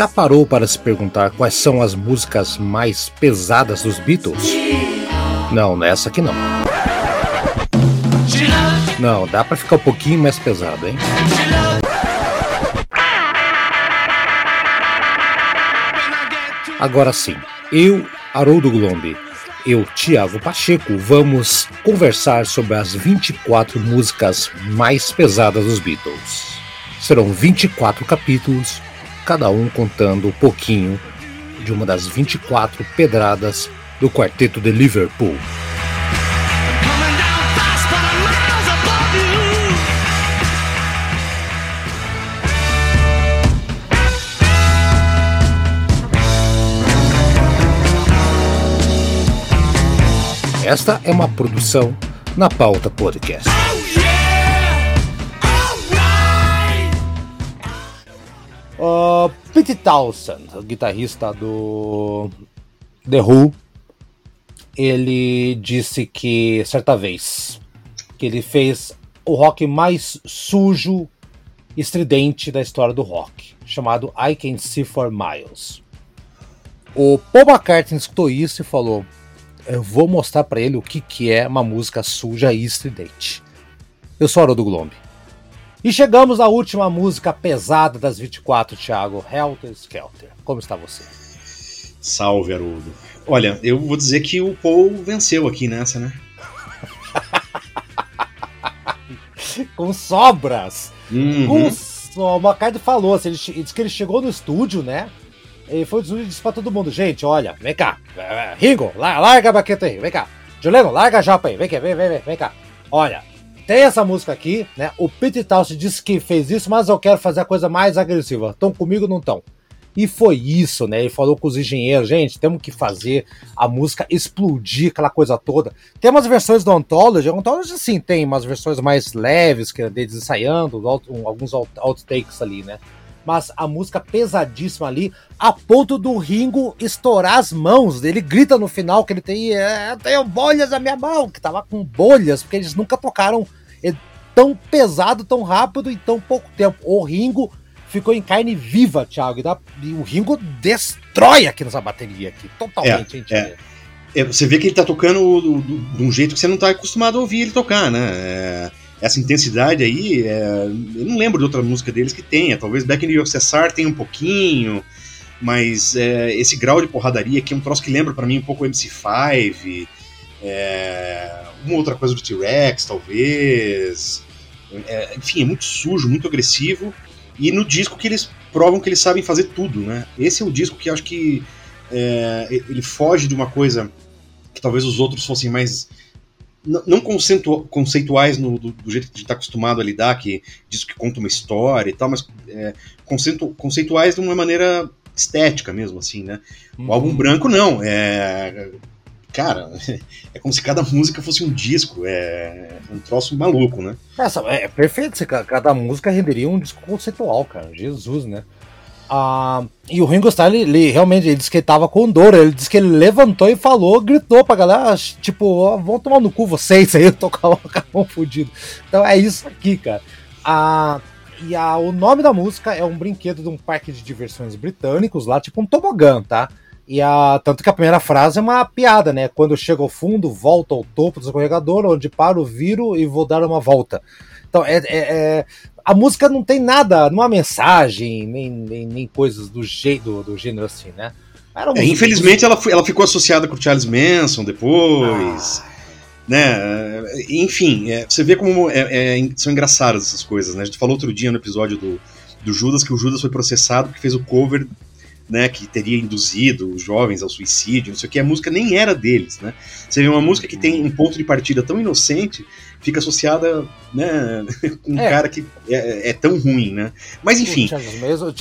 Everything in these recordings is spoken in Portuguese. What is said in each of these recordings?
Já parou para se perguntar quais são as músicas mais pesadas dos Beatles? Não, nessa aqui não. Não, dá para ficar um pouquinho mais pesado, hein? Agora sim, eu, Haroldo Glombi, eu, Tiago Pacheco, vamos conversar sobre as 24 músicas mais pesadas dos Beatles. Serão 24 capítulos, cada um contando um pouquinho de uma das 24 pedradas do quarteto de Liverpool. Esta é uma produção na Pauta Podcast. Pete Townsend, guitarrista do The Who, ele disse que certa vez que ele fez o rock mais sujo, estridente da história do rock, chamado I Can See For Miles. O Paul McCartney escutou isso e falou: eu vou mostrar para ele o que, que é uma música suja e estridente. Eu sou Haroldo Glombi. E chegamos à última música pesada das 24, Thiago, Helter Skelter. Como está você? Salve, Haroldo. Olha, eu vou dizer que o Paul venceu aqui nessa, né? Com sobras! Uhum. Com so... O Macardo falou, assim, ele disse que ele chegou no estúdio, né? Ele foi e disse pra todo mundo, gente, olha, vem cá. Ringo, larga a baqueta aí, vem cá. Juliano, larga a japa aí, vem cá, vem, vem, vem, vem cá. Olha, tem essa música aqui, né? O Pete Townsend disse que fez isso, mas eu quero fazer a coisa mais agressiva. Estão comigo ou não estão? E foi isso, né? Ele falou com os engenheiros, gente, temos que fazer a música explodir, aquela coisa toda. Tem umas versões do Anthology, Anthology sim tem umas versões mais leves, que é deles ensaiando, alguns outtakes ali, né? Mas a música pesadíssima ali, a ponto do Ringo estourar as mãos. Ele grita no final que ele tem, é, tenho bolhas na minha mão, que tava com bolhas, porque eles nunca tocaram tão pesado, tão rápido em tão pouco tempo. O Ringo ficou em carne viva, Thiago. E, dá, e o Ringo destrói aqui nessa bateria aqui, totalmente. É, é. É, você vê que ele tá tocando de um jeito que você não tá acostumado a ouvir ele tocar, né? É, essa intensidade aí, é, eu não lembro de outra música deles que tenha. Talvez Back in the Cessar tenha um pouquinho, mas é, esse grau de porradaria aqui é um troço que lembra para mim um pouco o MC5, é, uma outra coisa do T-Rex, talvez. É, enfim, é muito sujo, muito agressivo. E no disco que eles provam que eles sabem fazer tudo, né? Esse é o disco que acho que é, ele foge de uma coisa que talvez os outros fossem mais não conceituais no, do, do, jeito que a gente está acostumado a lidar, que diz que conta uma história e tal, mas é, conceitu, conceituais de uma maneira estética mesmo, assim, né? Uhum. O álbum branco não, é cara, é como se cada música fosse um disco, é um troço maluco, né? Essa, é, é perfeito, cada música renderia um disco conceitual, cara, Jesus, né? Ah, e o Ringo Starr, ele, ele, realmente ele disse que ele tava com dor. Ele disse que ele levantou e falou, gritou pra galera, tipo, vão tomar no cu vocês aí, eu tô com a mão fudido. Então é isso aqui, cara. Ah, e a, o nome da música é um brinquedo de um parque de diversões britânicos lá, tipo um tobogã, tá? E a, tanto que a primeira frase é uma piada, né? Quando chega ao fundo, volta ao topo do escorregador, onde paro, viro e vou dar uma volta. Então, é, é, é, a música não tem nada, não há mensagem, nem, nem, nem coisas do, jeito, do, gênero assim, né? É, infelizmente ela, ela ficou associada com o Charles Manson depois. Ah. Né? Enfim, é, você vê como é, é, são engraçadas essas coisas. Né? A gente falou outro dia no episódio do, do Judas que o Judas foi processado porque fez o cover né, que teria induzido os jovens ao suicídio, não sei o que, a música nem era deles, né? Você vê uma música que tem um ponto de partida tão inocente, fica associada, né, com um é. cara que é, é, tão ruim, né? Mas enfim. Mason,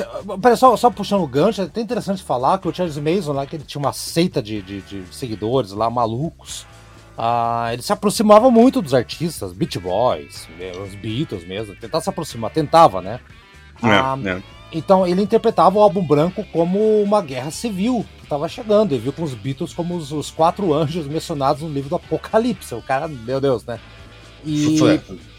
só, só puxando o gancho, é até interessante falar que o Charles Mason lá, que ele tinha uma seita de, de, de seguidores lá, malucos, ah, ele se aproximava muito dos artistas, Beat Boys, os Beatles mesmo, tentava se aproximar, tentava, né? É, ah, é. Então ele interpretava o álbum branco como uma guerra civil que estava chegando. Ele viu com os Beatles como os, os, quatro anjos mencionados no livro do Apocalipse. O cara, meu Deus, né? E,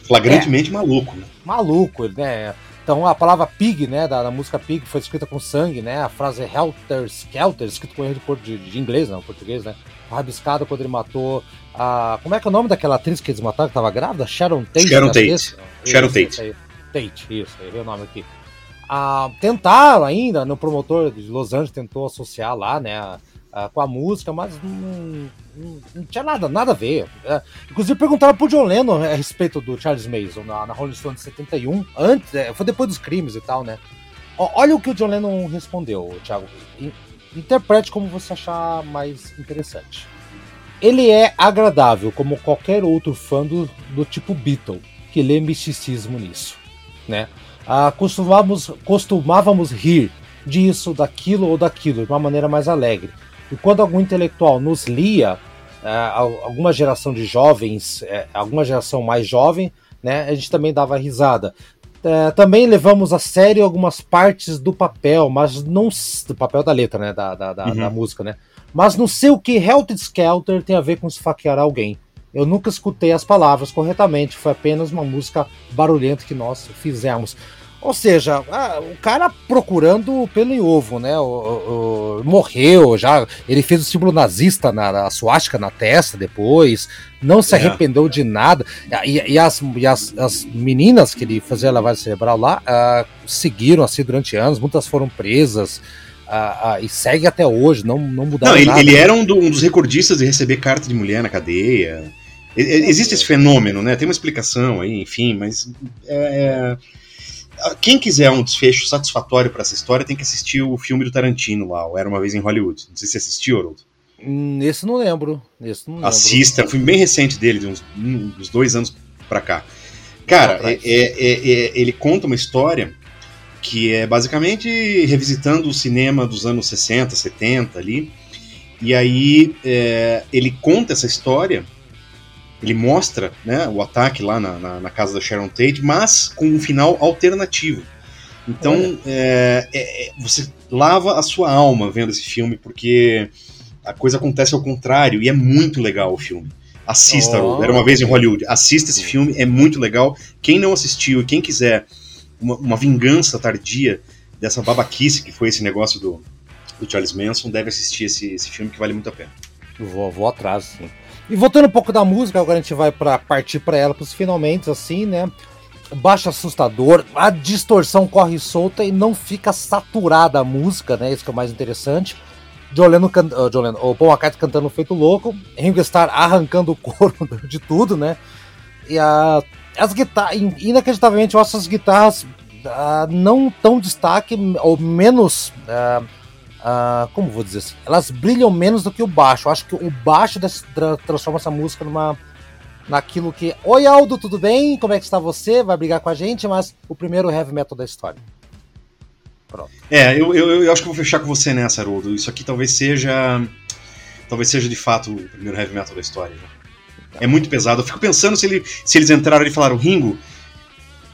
Flagrantemente é, maluco, né? Maluco, né? Então a palavra pig, né, da, da, música pig foi escrita com sangue, né? A frase helter skelter, escrito com erro de, de, de inglês, não, português, né? Rabiscado quando ele matou a. Como é que é o nome daquela atriz que eles mataram que estava grávida? Sharon Tate. Sharon né? Tate. Sharon Tate. Tate, isso, errei o nome aqui. Ah, tentaram ainda, no promotor de Los Angeles tentou associar lá, né? Uh, com a música, mas não, não, não, tinha nada, nada a ver. Uh, inclusive perguntaram pro John Lennon a respeito do Charles Mason na, na Rolling Stone de 71, antes, é, foi depois dos crimes e tal, né? olha o que o John Lennon respondeu, Thiago. Interprete como você achar mais interessante. Ele é agradável, como qualquer outro fã do, do tipo Beatle, que lê misticismo nisso, né? Ah, costumávamos, costumávamos rir disso, daquilo ou daquilo, de uma maneira mais alegre. E quando algum intelectual nos lia, é, alguma geração de jovens, é, alguma geração mais jovem, né, a gente também dava risada. É, também levamos a sério algumas partes do papel, mas não do papel da letra, né, da, da, da, uhum. da música, né. Mas não sei o que Helter Skelter tem a ver com esfaquear alguém. Eu nunca escutei as palavras corretamente, foi apenas uma música barulhenta que nós fizemos. Ou seja, ah, o cara procurando pelo em ovo, né? O, o, morreu já. Ele fez o símbolo nazista na, na suástica na testa depois. Não se é. arrependeu de nada. E, e, as, e as, as, meninas que ele fazia lavagem cerebral lá uh, seguiram assim durante anos. Muitas foram presas. Uh, uh, e segue até hoje, não, não mudaram não, ele, nada. Ele era um, do, um, dos recordistas de receber carta de mulher na cadeia. Existe esse fenômeno, né? Tem uma explicação aí, enfim, mas é, é quem quiser um desfecho satisfatório para essa história tem que assistir o filme do Tarantino lá, o Era Uma Vez em Hollywood. Não sei se você assistiu, Haroldo. Nesse não lembro. Nesse não lembro. Assista, é um filme bem recente dele, de uns, uns dois anos para cá. Cara, é, é, é, ele conta uma história que é basicamente revisitando o cinema dos anos 60, 70 ali. E aí é, ele conta essa história ele mostra né, o ataque lá na, na, na, casa da Sharon Tate, mas com um final alternativo. Então é, é, é, você lava a sua alma vendo esse filme, porque a coisa acontece ao contrário, e é muito legal o filme. Assista, oh. era uma vez em Hollywood. Assista esse filme, é muito legal. Quem não assistiu e quem quiser uma, uma vingança tardia dessa babaquice que foi esse negócio do, do Charles Manson, deve assistir esse, esse filme que vale muito a pena. Vou, vou atrás, sim. E voltando um pouco da música, agora a gente vai para partir para ela, pros finalmente, assim, né? Baixo assustador, a distorção corre solta e não fica saturada a música, né? Isso que é o mais interessante. John Lennon, uh, o Paul McCartney cantando feito louco, Ringo Starr arrancando o couro de tudo, né? E a, as guitarras, inacreditavelmente, eu acho as guitarras uh, não tão destaque, ou menos. Uh, Uh, como vou dizer assim? Elas brilham menos do que o baixo. Eu acho que o baixo tra transforma essa música numa naquilo que. Oi, Aldo, tudo bem? Como é que está você? Vai brigar com a gente, mas o primeiro heavy metal da história. Pronto. É, eu, eu, eu acho que vou fechar com você nessa, Haroldo. Isso aqui talvez seja. Talvez seja de fato o primeiro heavy metal da história. Né? É muito pesado. Eu fico pensando se, ele, se eles entraram e falaram, Ringo,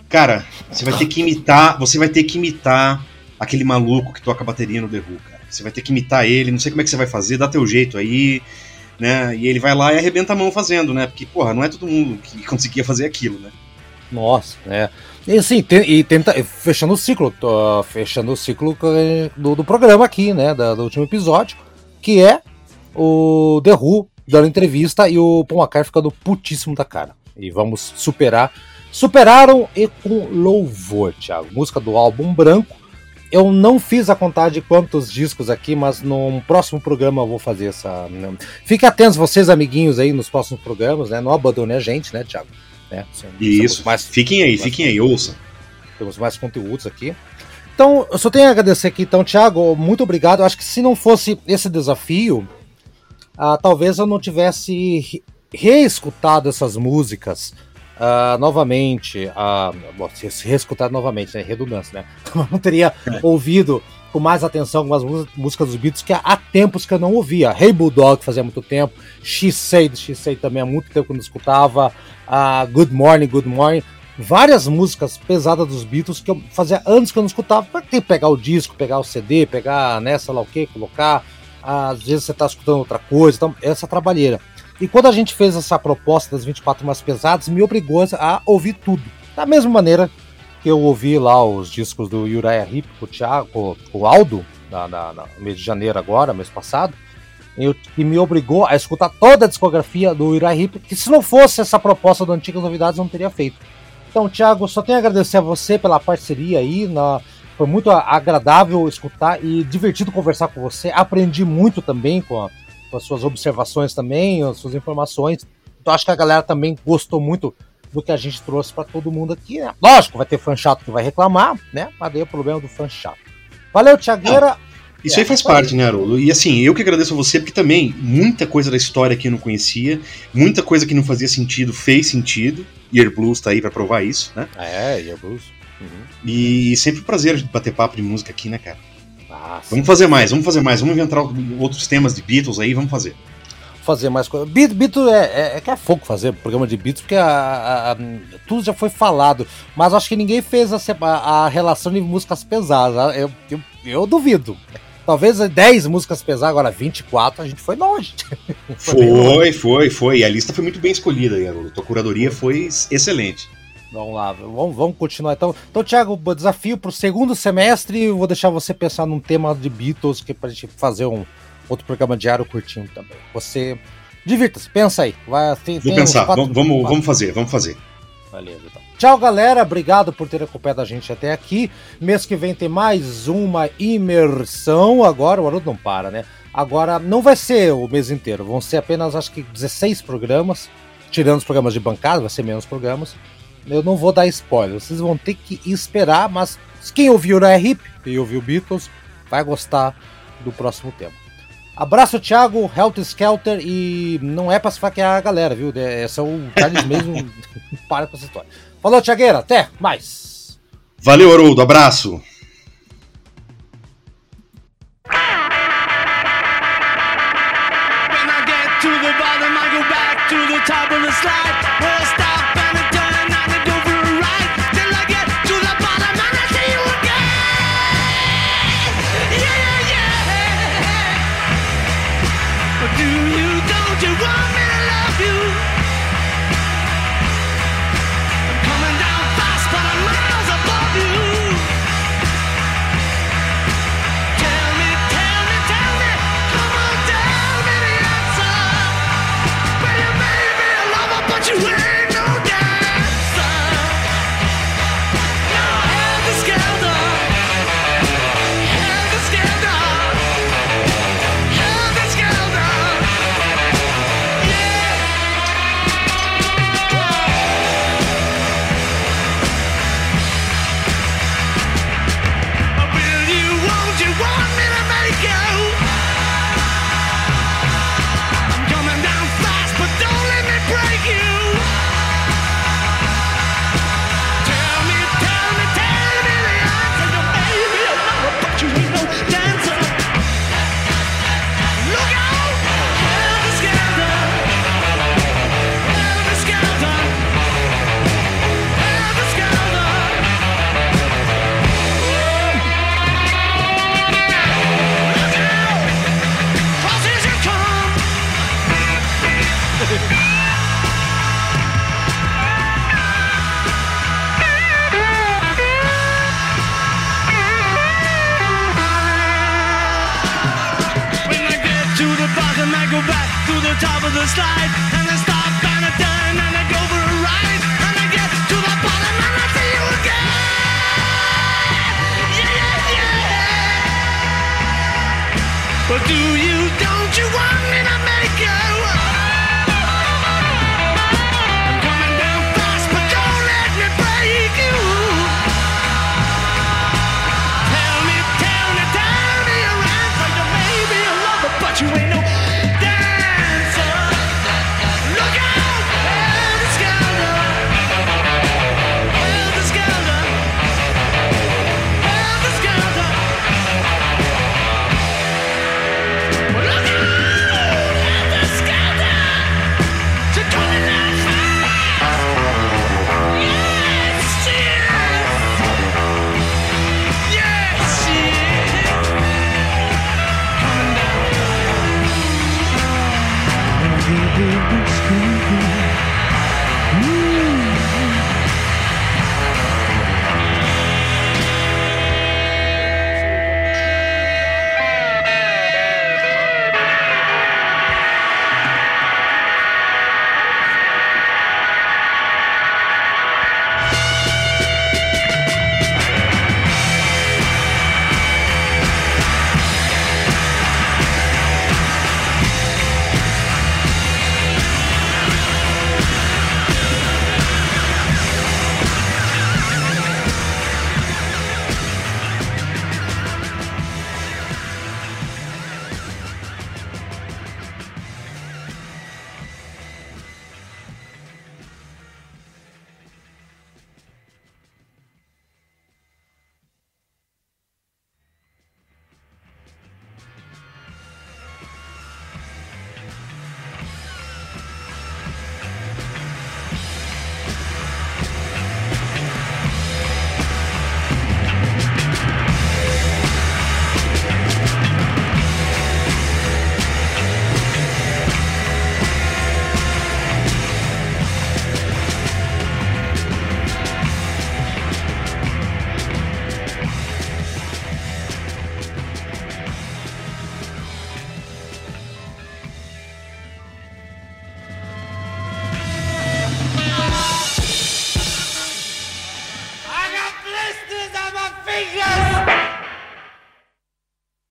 cara, você vai ter que imitar. Você vai ter que imitar aquele maluco que toca bateria no The Who, cara. Você vai ter que imitar ele, não sei como é que você vai fazer, dá teu jeito aí, né? E ele vai lá e arrebenta a mão fazendo, né? Porque, porra, não é todo mundo que conseguia fazer aquilo, né? Nossa, é. E assim, te, e tenta. Fechando o ciclo, tô, fechando o ciclo do, do programa aqui, né? Da, do último episódio, que é o The Who dando entrevista e o Paul ficando putíssimo da cara. E vamos superar. Superaram e com louvor, Thiago. Música do álbum branco eu não fiz a contagem de quantos discos aqui, mas no próximo programa eu vou fazer essa. Né? Fiquem atentos, vocês, amiguinhos, aí nos próximos programas, né? Não abandone a gente, né, Thiago? Né? Isso. Mais, fiquem aí, fiquem aí, ouçam. Temos mais conteúdos aqui. Então, eu só tenho a agradecer aqui, então, Thiago, muito obrigado. acho que se não fosse esse desafio, ah, talvez eu não tivesse reescutado essas músicas uh, novamente, uh, bom, se, se reescutar novamente, né, redundância, né? não teria é. ouvido com mais atenção algumas músicas dos Beatles que há tempos que eu não ouvia. Hey Bulldog fazia muito tempo, She Said, She Said também há muito tempo que eu não escutava, uh, Good Morning, Good Morning. Várias músicas pesadas dos Beatles que eu fazia anos que eu não escutava. Pra que pegar o disco, pegar o CD, pegar, né, sei lá o que, colocar. Às vezes você tá escutando outra coisa, então essa trabalheira. E quando a gente fez essa proposta das 24 mais pesadas, me obrigou a ouvir tudo. Da mesma maneira que eu ouvi lá os discos do Uriah Heep com o Thiago, com, o Aldo, na, na, na, mês de janeiro agora, mês passado, eu, que me obrigou a escutar toda a discografia do Uriah Heep, que se não fosse essa proposta do Antigas Novidades, eu não teria feito. Então, Thiago, só tenho a agradecer a você pela parceria aí, na, foi muito agradável escutar e divertido conversar com você, aprendi muito também com, a, com as suas observações também, as suas informações, então acho que a galera também gostou muito do que a gente trouxe para todo mundo aqui. Né? Lógico, vai ter fã chato que vai reclamar, né? Mas daí é o problema do fã chato. Valeu, Tiagueira. Ah, isso é, aí faz parte, né, Haroldo? E assim, eu que agradeço a você, porque também muita coisa da história que eu não conhecia, muita coisa que não fazia sentido fez sentido. Ear Blues tá aí pra provar isso, né? É, Ear Blues. Uhum. E sempre um prazer bater papo de música aqui, né, cara? Ah, vamos fazer mais, vamos fazer mais, vamos inventar outros temas de Beatles aí, vamos fazer fazer mais coisas. Beatles é, é, é, que é fogo fazer programa de Beatles, porque a, a, a, tudo já foi falado. Mas acho que ninguém fez a, a relação de músicas pesadas. Eu, eu, eu, duvido. Talvez 10 músicas pesadas, agora 24, a gente foi longe. foi, foi, foi, foi. E a lista foi muito bem escolhida, Garolo. Tua curadoria foi excelente. Vamos lá, vamos, vamos continuar então. Então, Thiago, desafio para o segundo semestre. Vou deixar você pensar num tema de Beatles que é para a gente fazer um, outro programa diário curtinho também. Você divirta-se, pensa aí. Vai, tem, Vou tem pensar, quatro, vamos, quatro. vamos fazer, vamos fazer. Beleza, então. Tchau, galera. Obrigado por ter acompanhado a gente até aqui. Mês que vem tem mais uma imersão. Agora o Haroldo não para, né? Agora não vai ser o mês inteiro, vão ser apenas acho que 16 programas, tirando os programas de bancada, vai ser menos programas. Eu não vou dar spoiler, vocês vão ter que esperar, mas quem ouviu o Hip e ouviu Beatles vai gostar do próximo tema. Abraço, Thiago, Helter Skelter e não é pra se faquear a galera, viu? Esse é o Charles mesmo. Para com essa história. Falou, Thiagueira, até mais. Valeu, Haroldo, abraço. Do you